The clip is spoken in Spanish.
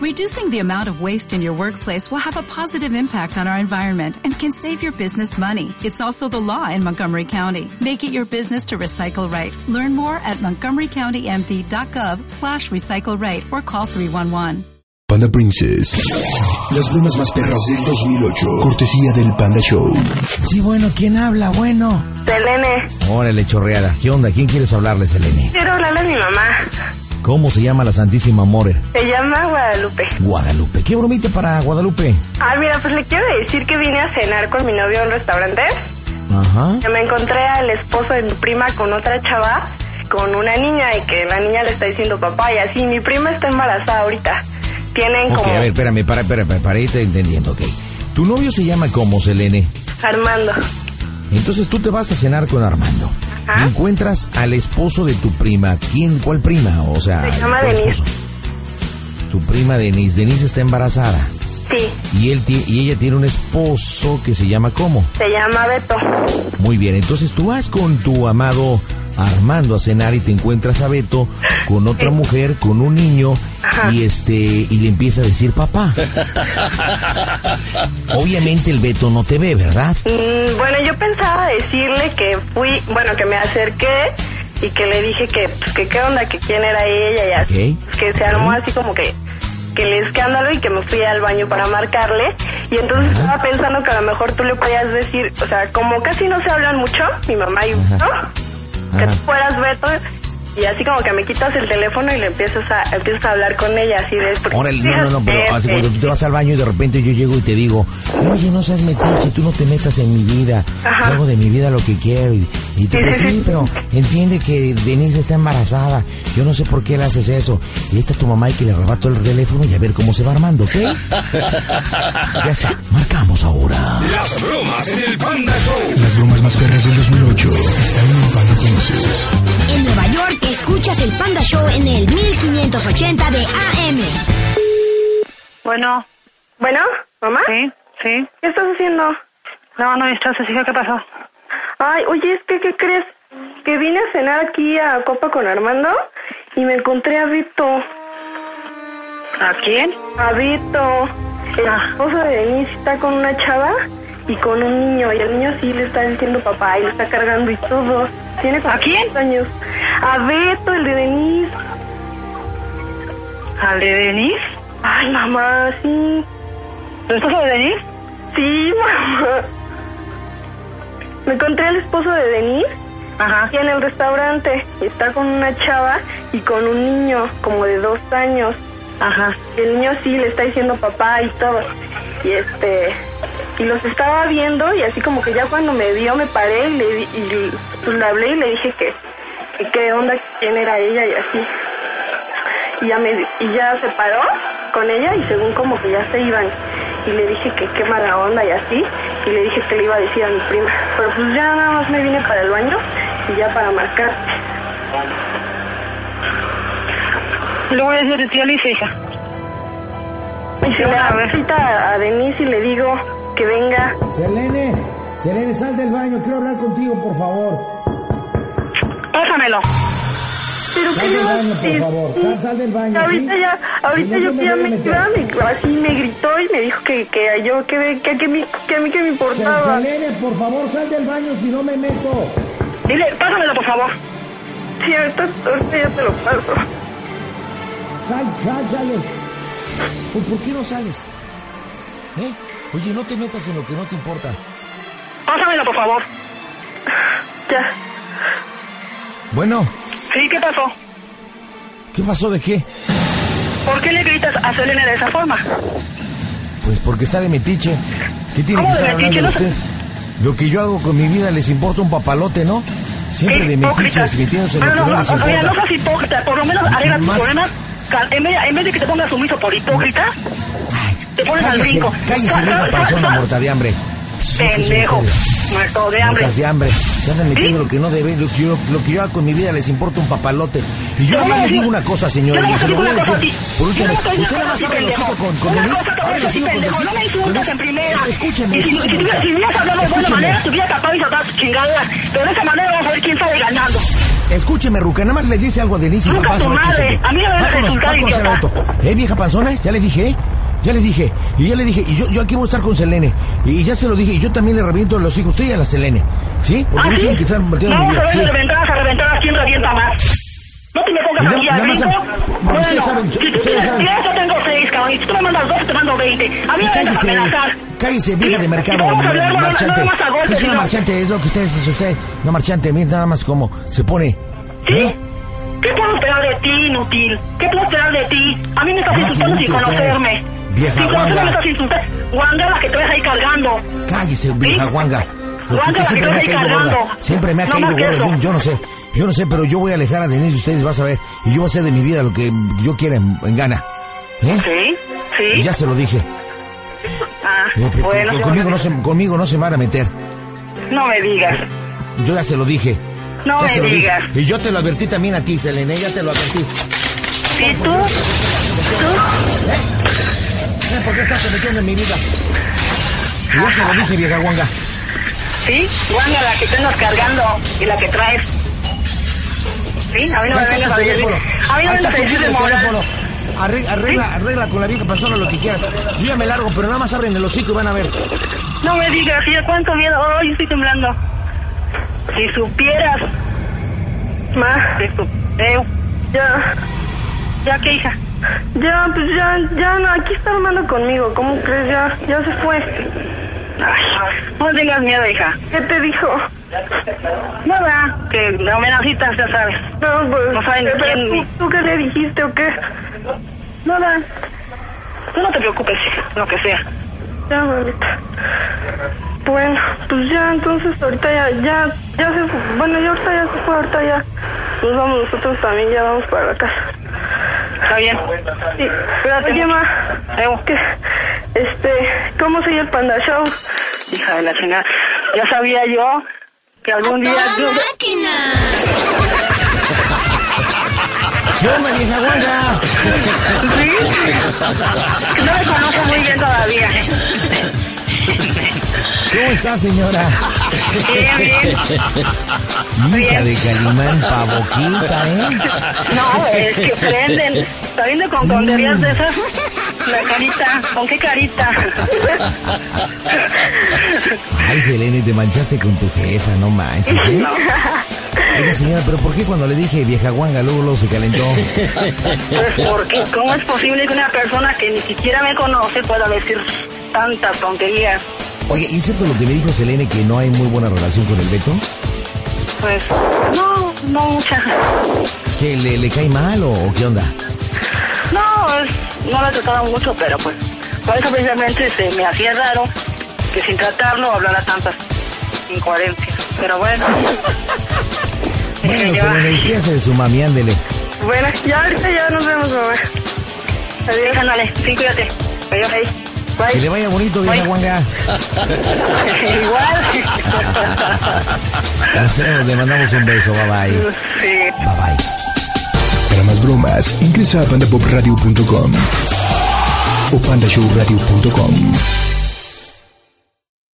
Reducing the amount of waste in your workplace will have a positive impact on our environment and can save your business money. It's also the law in Montgomery County. Make it your business to recycle right. Learn more at montgomerycountymd.gov slash recycle right or call 311. Panda Princess. Las bromas más perras del 2008. Cortesía del Panda Show. Sí, bueno, ¿quién habla? Bueno. Selene. Órale, chorreada. ¿Qué onda? ¿Quién quieres hablarle, Selene? Quiero hablarle a mi mamá. ¿Cómo se llama la Santísima More? Se llama Guadalupe. Guadalupe. ¿Qué bromita para Guadalupe? Ah, mira, pues le quiero decir que vine a cenar con mi novio a un restaurante. Ajá. Que me encontré al esposo de mi prima con otra chava, con una niña, y que la niña le está diciendo papá, y así. Mi prima está embarazada ahorita. Tienen Ok, como... a ver, espérame, para, para, para, para irte entendiendo, ok. ¿Tu novio se llama cómo, Selene? Armando. Entonces tú te vas a cenar con Armando. Ajá. Encuentras al esposo de tu prima. ¿Quién? ¿Cuál prima? O sea, Se llama ¿cuál Denise. esposo? Tu prima Denise. Denise está embarazada. Sí, Y, él y ella tiene un esposo que se llama ¿cómo? se llama Beto. Muy bien, entonces tú vas con tu amado Armando a cenar y te encuentras a Beto con otra mujer, con un niño y este y le empieza a decir papá. Obviamente el Beto no te ve, ¿verdad? Mm, bueno, yo pensaba decirle que fui, bueno, que me acerqué y que le dije que, pues, que qué onda, que quién era ella y así. Ok, Que se armó así como que, que el escándalo y que me fui al baño para marcarle. Y entonces estaba pensando que a lo mejor tú le podías decir, o sea, como casi no se hablan mucho, mi mamá y. ¿no? Que tú fueras Beto y así como que me quitas el teléfono y le empiezas a, empiezas a hablar con ella así de... Órale, no, no, no, pero fíjate, hace cuando tú te vas al baño y de repente yo llego y te digo, oye, no seas metiche, tú no te metas en mi vida, yo hago de mi vida lo que quiero. Y, y tú Sí, pero entiende que Denise está embarazada, yo no sé por qué le haces eso. Y ahí está tu mamá y que le arrebato el teléfono y a ver cómo se va armando, ¿ok? ya está, marcamos ahora. Las bromas en el Panda Show. Las bromas más perras del 2008 están en Panda Princess. En Nueva York escuchas el Panda Show en el 1580 de AM. Bueno, Bueno, mamá, sí, sí. ¿qué estás haciendo? No, no estás, hija, ¿qué pasó? Ay, oye, es que, ¿qué crees? Que vine a cenar aquí a Copa con Armando y me encontré a Vito. ¿A quién? A Vito. El Ah. esposo de Denise está con una chava y con un niño. Y el niño sí le está diciendo papá y lo está cargando y todo. Tiene como ¿A quién? años. A Beto, el de Denise. ¿Al de Denise? Ay, mamá, sí. ¿El esposo de Denise? Sí, mamá. Me encontré al esposo de Denise Ajá. aquí en el restaurante. y Está con una chava y con un niño como de dos años. Ajá. Y el niño sí le está diciendo papá y todo. Y este y los estaba viendo y así como que ya cuando me vio me paré y le y pues, le hablé y le dije que, que qué onda, quién era ella y así. Y ya me y ya se paró con ella y según como que ya se iban y le dije que qué mala onda y así y le dije que le iba a decir a mi prima. Pero pues ya nada más me vine para el baño y ya para marcar. Le voy a decir, tío Alicia, hija. Y Sí, le cita a Denise y le digo que venga Selene, Selene, sal del baño, quiero hablar contigo, por favor. Pásamelo. Pero Sal que del baño, por sí, favor, sí. sal, sal del baño, Ahorita ¿sí? ya, ahorita yo me ya me iba, me- así me gritó y me dijo que, que yo, que, que, que, mi- que a mí que me importaba. Selene, por favor, sal del baño si no me meto. Dile, pásamelo, por favor. Sí, ahorita, ahorita ya te lo paso. Sal, sal, sale. Pues, ¿Por qué no sales? ¿Eh? Oye, no te metas en lo que no te importa. Pásamelo, por favor. Ya. Bueno, Sí, ¿qué pasó? ¿qué pasó de qué? ¿Por qué le gritas a Selene de esa forma? Pues porque está de metiche. ¿Qué tiene que ¿Cómo de estar hablando No usted? Lo que yo hago con mi vida les importa un papalote, ¿no? Siempre de metiches metiéndose en lo No, que no, no no, les sea, no importa. seas hipócrita, por lo menos arregla tus problemas. En vez, en vez de que te pongas sumiso por hipócrita, Ay, te pones al cállese, brinco. cállese, vieja persona muerta de hambre. Pendejo, muerto de hambre. Muertas de hambre. Se andan metiendo ¿Sí? lo que no deben. Lo que, yo, lo que yo hago con mi vida les importa un papalote. Y yo Yo nada más no le digo una cosa, señora, y se lo voy a decir por última vez. Usted nada más abre los hijos con, con Denise. te a los decir, hijos con pendejo, no me Denise. insultes en primera. Denise. Escúcheme, Y escúcheme. si hubieras hablado de buena manera, tuviera capaz de soltar tus chingaderas. Pero de esa manera vamos a ver quién sale ganando. Escúcheme, Ruca, nada más le dice algo a Denise y papá tu se va a madre. A mí no me a Va con los idiota. ¿Eh, vieja panzona? Ya le dije, ¿eh? Ya le dije. Y ya le dije, y yo, yo aquí voy a estar con Selene. Y ya se lo dije, y yo también le reviento los hijos. Usted y a la Selene. ¿Sí? Porque ¿Ah, no sí? tienen que estar mi No, vida. se Sí. ven reventadas a reventadas, ¿quién revienta más? No te me Y pongas no- aquí al saben- bueno, ustedes saben- si tú ustedes tienes saben. 10, yo tengo 6, cabrón. Y si tú me mandas 2, te mando 20. A mí Y me a cállese, cállese, vieja de mercado, Y a no, no, marchante. no a golpes, ¿Qué es una marchante? Es lo que usted es, usted. No marchante, mire nada más como se pone. ¿Sí? ¿Eh? ¿Qué puedo esperar de ti, inútil? ¿Qué puedo esperar de ti? A mí me estás insultando sin conocerme. Vieja conocerme guanga. Guanga la que te ves ahí cargando. Cállese, vieja ¿Sí? guanga. Porque Guanga, siempre me ha caído gorda. Siempre me ha caído gorda. Yo, no sé. Yo no sé, pero yo voy a alejar a Denise de ustedes, vas a ver. Y yo voy a hacer de mi vida lo que yo quiera en, en gana. ¿Eh? ¿Sí? Y ¿Sí? ya se lo dije. Ah, Eh, bueno. con- conmigo, no se, conmigo no se van a meter. No me digas. Yo ya se lo dije. No Ya me dije. digas. Y yo te lo advertí también a ti, Selene, ya te lo advertí. ¿Sí tú? Eh, ¿Por qué estás metiendo en mi vida? Y ya se lo dije, vieja guanga. ¿Sí? Guanga la que andas cargando y la que traes. ¿Sí? A mí no me vengas a. A mí no me vengas a moral. Arregla, arregla, arregla con la vieja persona lo que quieras. Yo ya me largo, pero nada más abren el hocico y van a ver. No me digas, ¿y cuánto miedo? Oh, yo estoy temblando. Si supieras. Ma. Si su... Eh, Ya, ¿Ya qué, hija? ya, pues ya, ya no, aquí está Armando conmigo, ¿cómo crees? Ya, ya se fue. Ay, no tengas miedo, hija. ¿Qué te dijo? Nada, que la amenazitas, ya sabes. No, pues, No saben quién ¿tú, ¿tú qué le dijiste o qué? Nada. Tú no te preocupes, lo que sea. Ya, mamita. Bueno, pues ya, entonces ahorita ya, ya, ya se fue. Bueno, ya ahorita ya se fue, ahorita ya. Nos vamos nosotros también, ya vamos para la casa. Bien. Sí, Cuídate Oye, ma. Este, ¿cómo sigue el Panda Show? Hija de la chingada. Ya sabía yo que algún día... máquina! ¿Qué onda, vieja guanga? ¿Sí? No me conozco muy bien todavía. ¿Cómo está, señora? Bien, bien. Hija de Calimán, pa' boquita, ¿eh? No, es que prenden. Saliendo con tonterías de esas. La carita. ¿Con qué carita? Ay, Selene, te manchaste con tu jefa, no manches, ¿eh? Oiga, señora, pero ¿por qué cuando le dije vieja guanga luego, luego se calentó? Pues porque, ¿cómo es posible que una persona que ni siquiera me conoce pueda decir tantas tonterías? Oye, ¿y es cierto lo que me dijo Selene que no hay muy buena relación con el Beto? Pues, no, no mucha. ¿Que le, le cae mal o, o qué onda? No, es, no lo he tratado mucho, pero pues, por eso precisamente se me hacía raro que sin tratarlo hablara tantas incoherencias. Pero bueno. Bueno, Selene, despídase de su mami, ándele. Bueno, ya ahorita ya nos vemos, mamá. Adiós, ándale, sí, cuídate. Adiós. Que le Bye. vaya bonito, vieja Bye. guanga. Igual. Nosotros le mandamos un beso, bye bye. sí. Bye bye. Para más bromas, ingresa a pandapopradio.com o pandashowradio.com.